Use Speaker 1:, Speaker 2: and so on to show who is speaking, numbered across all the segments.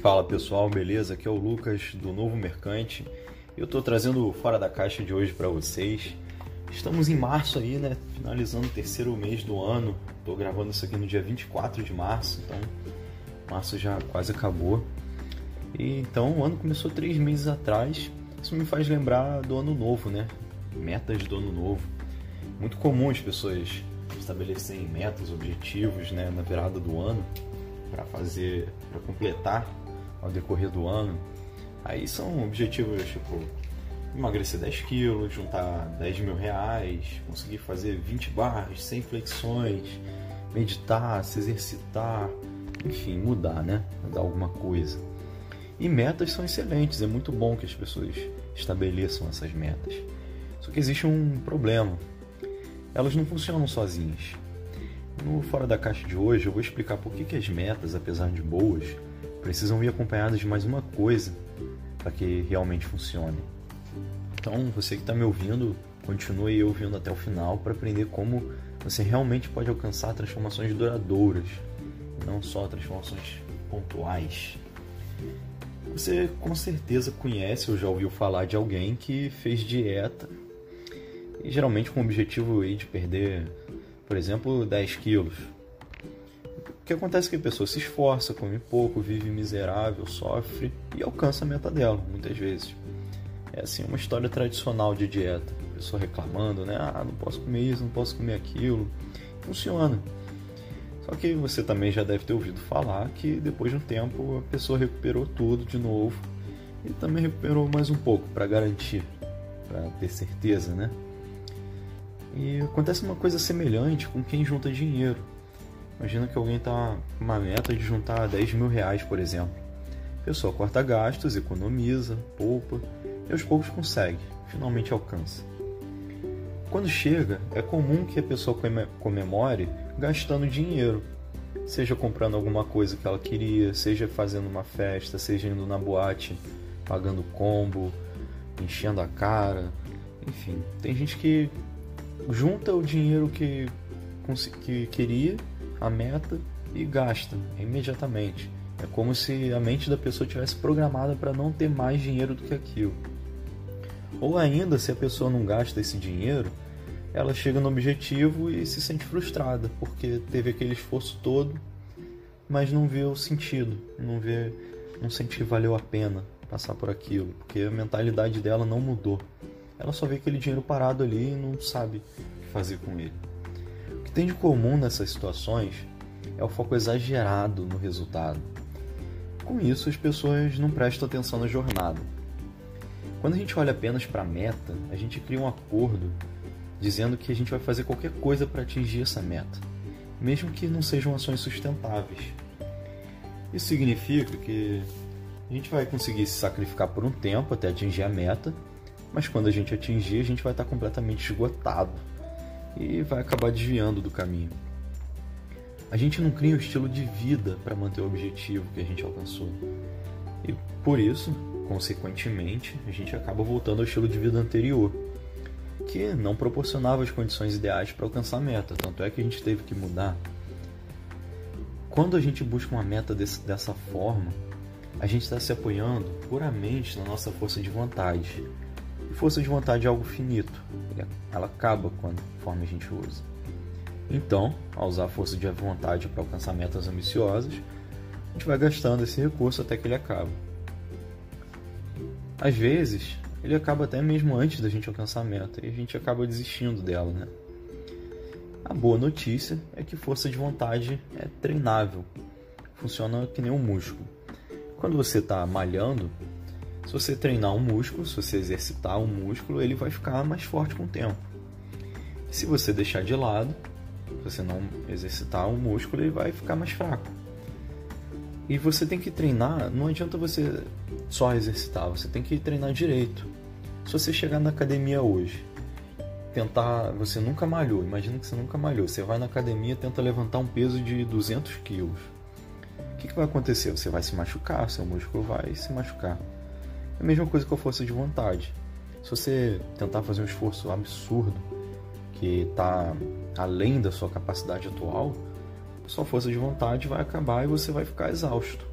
Speaker 1: Fala pessoal, beleza? Aqui é o Lucas do Novo Mercante. Eu estou trazendo o Fora da Caixa de hoje para vocês. Estamos em março aí, né? Finalizando o terceiro mês do ano. Estou gravando isso aqui no dia 24 de março, então março já quase acabou. E então o ano começou três meses atrás. Isso me faz lembrar do ano novo, né? Metas do ano novo. Muito comum as pessoas estabelecerem metas, objetivos, né, na virada do ano para fazer, para completar ao decorrer do ano. Aí são objetivos tipo emagrecer 10 quilos, juntar 10 mil reais, conseguir fazer 20 barras, 100 flexões, meditar, se exercitar, enfim, mudar, né? Mudar alguma coisa. E metas são excelentes, é muito bom que as pessoas estabeleçam essas metas. Só que existe um problema. Elas não funcionam sozinhas. No Fora da Caixa de hoje eu vou explicar por que, que as metas, apesar de boas, precisam ir acompanhadas de mais uma coisa para que realmente funcione. Então, você que está me ouvindo, continue ouvindo até o final para aprender como você realmente pode alcançar transformações duradouras, não só transformações pontuais. Você com certeza conhece ou já ouviu falar de alguém que fez dieta e geralmente com o objetivo de perder, por exemplo, 10 quilos. Que acontece que a pessoa se esforça, come pouco, vive miserável, sofre e alcança a meta dela, muitas vezes. É assim uma história tradicional de dieta. A pessoa reclamando, né? Ah, não posso comer isso, não posso comer aquilo. Funciona. Só que você também já deve ter ouvido falar que depois de um tempo a pessoa recuperou tudo de novo e também recuperou mais um pouco para garantir, para ter certeza, né? E acontece uma coisa semelhante com quem junta dinheiro. Imagina que alguém está uma meta de juntar 10 mil reais, por exemplo. A pessoa corta gastos, economiza, poupa e aos poucos consegue, finalmente alcança. Quando chega, é comum que a pessoa comemore gastando dinheiro, seja comprando alguma coisa que ela queria, seja fazendo uma festa, seja indo na boate, pagando combo, enchendo a cara, enfim. Tem gente que junta o dinheiro que, que queria a meta e gasta imediatamente. É como se a mente da pessoa tivesse programada para não ter mais dinheiro do que aquilo. Ou ainda, se a pessoa não gasta esse dinheiro, ela chega no objetivo e se sente frustrada, porque teve aquele esforço todo, mas não vê o sentido, não vê, não sente que valeu a pena passar por aquilo, porque a mentalidade dela não mudou. Ela só vê aquele dinheiro parado ali e não sabe o que fazer com ele que tem de comum nessas situações é o foco exagerado no resultado. Com isso, as pessoas não prestam atenção na jornada. Quando a gente olha apenas para a meta, a gente cria um acordo dizendo que a gente vai fazer qualquer coisa para atingir essa meta, mesmo que não sejam ações sustentáveis. Isso significa que a gente vai conseguir se sacrificar por um tempo até atingir a meta, mas quando a gente atingir, a gente vai estar completamente esgotado e vai acabar desviando do caminho. A gente não cria um estilo de vida para manter o objetivo que a gente alcançou. E por isso, consequentemente, a gente acaba voltando ao estilo de vida anterior, que não proporcionava as condições ideais para alcançar a meta, tanto é que a gente teve que mudar. Quando a gente busca uma meta desse, dessa forma, a gente está se apoiando puramente na nossa força de vontade, e força de vontade é algo finito, ela acaba conforme a gente usa. Então, ao usar a força de vontade para alcançar metas ambiciosas, a gente vai gastando esse recurso até que ele acaba. Às vezes, ele acaba até mesmo antes da gente alcançar a meta e a gente acaba desistindo dela, né? A boa notícia é que força de vontade é treinável, funciona que nem um músculo. Quando você está malhando, se você treinar um músculo, se você exercitar um músculo, ele vai ficar mais forte com o tempo. Se você deixar de lado, se você não exercitar um músculo, ele vai ficar mais fraco. E você tem que treinar, não adianta você só exercitar, você tem que treinar direito. Se você chegar na academia hoje, tentar, você nunca malhou, imagina que você nunca malhou, você vai na academia tenta levantar um peso de 200 quilos. O que, que vai acontecer? Você vai se machucar, seu músculo vai se machucar. É a mesma coisa com a força de vontade. Se você tentar fazer um esforço absurdo que está além da sua capacidade atual, sua força de vontade vai acabar e você vai ficar exausto.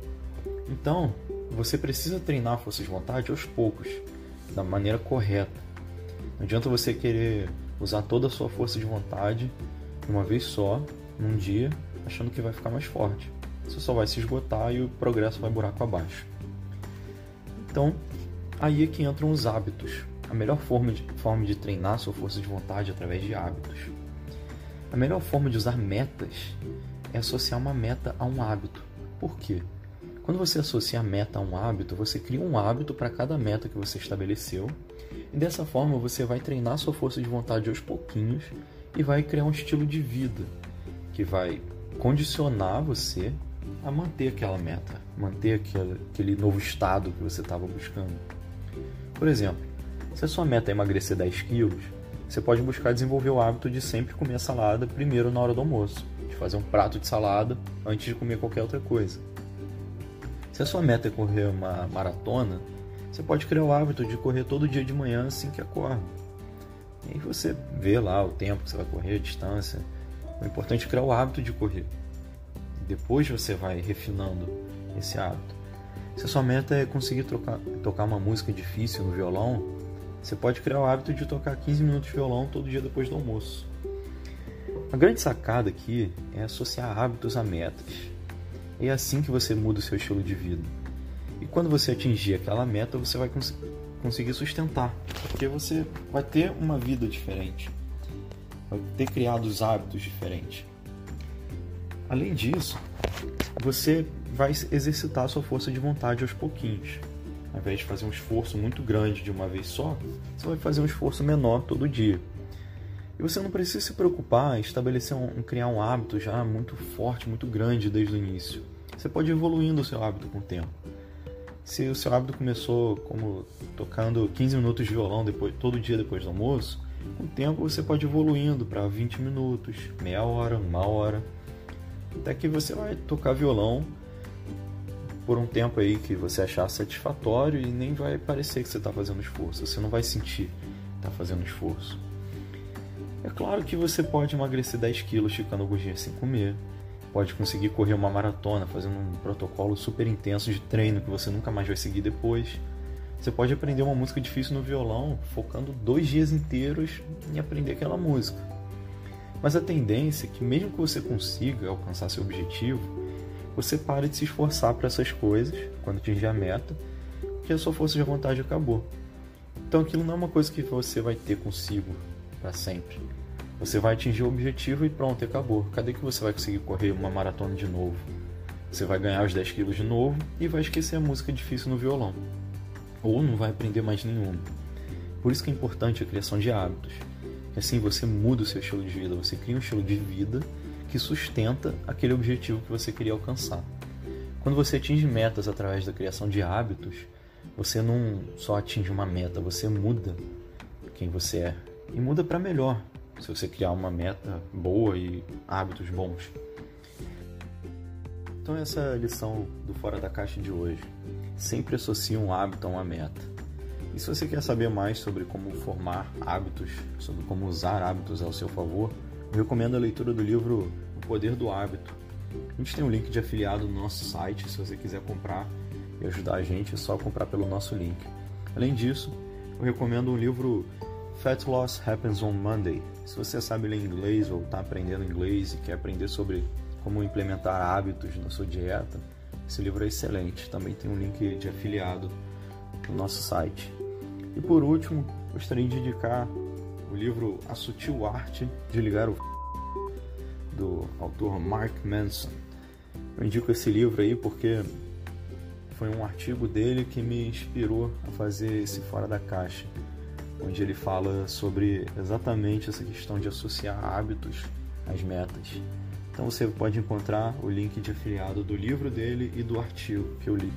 Speaker 1: Então, você precisa treinar a força de vontade aos poucos, da maneira correta. Não adianta você querer usar toda a sua força de vontade de uma vez só, num dia, achando que vai ficar mais forte. Você só vai se esgotar e o progresso vai buraco abaixo. Então, aí é que entram os hábitos. A melhor forma de, forma de treinar sua força de vontade é através de hábitos. A melhor forma de usar metas é associar uma meta a um hábito. Por quê? Quando você associa a meta a um hábito, você cria um hábito para cada meta que você estabeleceu, e dessa forma você vai treinar sua força de vontade aos pouquinhos e vai criar um estilo de vida que vai condicionar você a manter aquela meta, manter aquele, novo estado que você estava buscando. Por exemplo, se a sua meta é emagrecer 10 quilos, você pode buscar desenvolver o hábito de sempre comer salada primeiro na hora do almoço, de fazer um prato de salada antes de comer qualquer outra coisa. Se a sua meta é correr uma maratona, você pode criar o hábito de correr todo dia de manhã assim que acorda. E aí você vê lá o tempo que você vai correr, a distância. O importante é criar o hábito de correr. Depois você vai refinando esse hábito. Se sua meta é conseguir trocar, tocar uma música difícil no violão, você pode criar o hábito de tocar 15 minutos de violão todo dia depois do almoço. A grande sacada aqui é associar hábitos a metas. É assim que você muda o seu estilo de vida. E quando você atingir aquela meta, você vai cons conseguir sustentar, porque você vai ter uma vida diferente, vai ter criado os hábitos diferentes. Além disso, você vai exercitar a sua força de vontade aos pouquinhos. Ao invés de fazer um esforço muito grande de uma vez só, você vai fazer um esforço menor todo dia. E você não precisa se preocupar em estabelecer um, criar um hábito já muito forte, muito grande desde o início. Você pode ir evoluindo o seu hábito com o tempo. Se o seu hábito começou como tocando 15 minutos de violão depois, todo dia depois do almoço, com o tempo você pode ir evoluindo para 20 minutos, meia hora, uma hora, até que você vai tocar violão por um tempo aí que você achar satisfatório e nem vai parecer que você está fazendo esforço, você não vai sentir que está fazendo esforço. É claro que você pode emagrecer 10 quilos ficando alguns dias sem comer, pode conseguir correr uma maratona fazendo um protocolo super intenso de treino que você nunca mais vai seguir depois. Você pode aprender uma música difícil no violão focando dois dias inteiros em aprender aquela música. Mas a tendência é que, mesmo que você consiga alcançar seu objetivo, você pare de se esforçar para essas coisas quando atingir a meta, porque a sua força de vontade acabou. Então aquilo não é uma coisa que você vai ter consigo para sempre. Você vai atingir o objetivo e pronto, acabou. Cadê que você vai conseguir correr uma maratona de novo? Você vai ganhar os 10 quilos de novo e vai esquecer a música difícil no violão. Ou não vai aprender mais nenhuma. Por isso que é importante a criação de hábitos. Assim você muda o seu estilo de vida, você cria um estilo de vida que sustenta aquele objetivo que você queria alcançar. Quando você atinge metas através da criação de hábitos, você não só atinge uma meta, você muda quem você é e muda para melhor se você criar uma meta boa e hábitos bons. Então essa é a lição do Fora da Caixa de hoje. Sempre associe um hábito a uma meta. E se você quer saber mais sobre como formar hábitos, sobre como usar hábitos ao seu favor, eu recomendo a leitura do livro O Poder do Hábito. A gente tem um link de afiliado no nosso site, se você quiser comprar e ajudar a gente, é só comprar pelo nosso link. Além disso, eu recomendo um livro Fat Loss Happens on Monday. Se você sabe ler inglês ou está aprendendo inglês e quer aprender sobre como implementar hábitos na sua dieta, esse livro é excelente. Também tem um link de afiliado no nosso site. E por último, gostaria de indicar o livro A Sutil Arte de Ligar o do autor Mark Manson. Eu indico esse livro aí porque foi um artigo dele que me inspirou a fazer esse fora da caixa onde ele fala sobre exatamente essa questão de associar hábitos às metas. Então você pode encontrar o link de afiliado do livro dele e do artigo que eu li.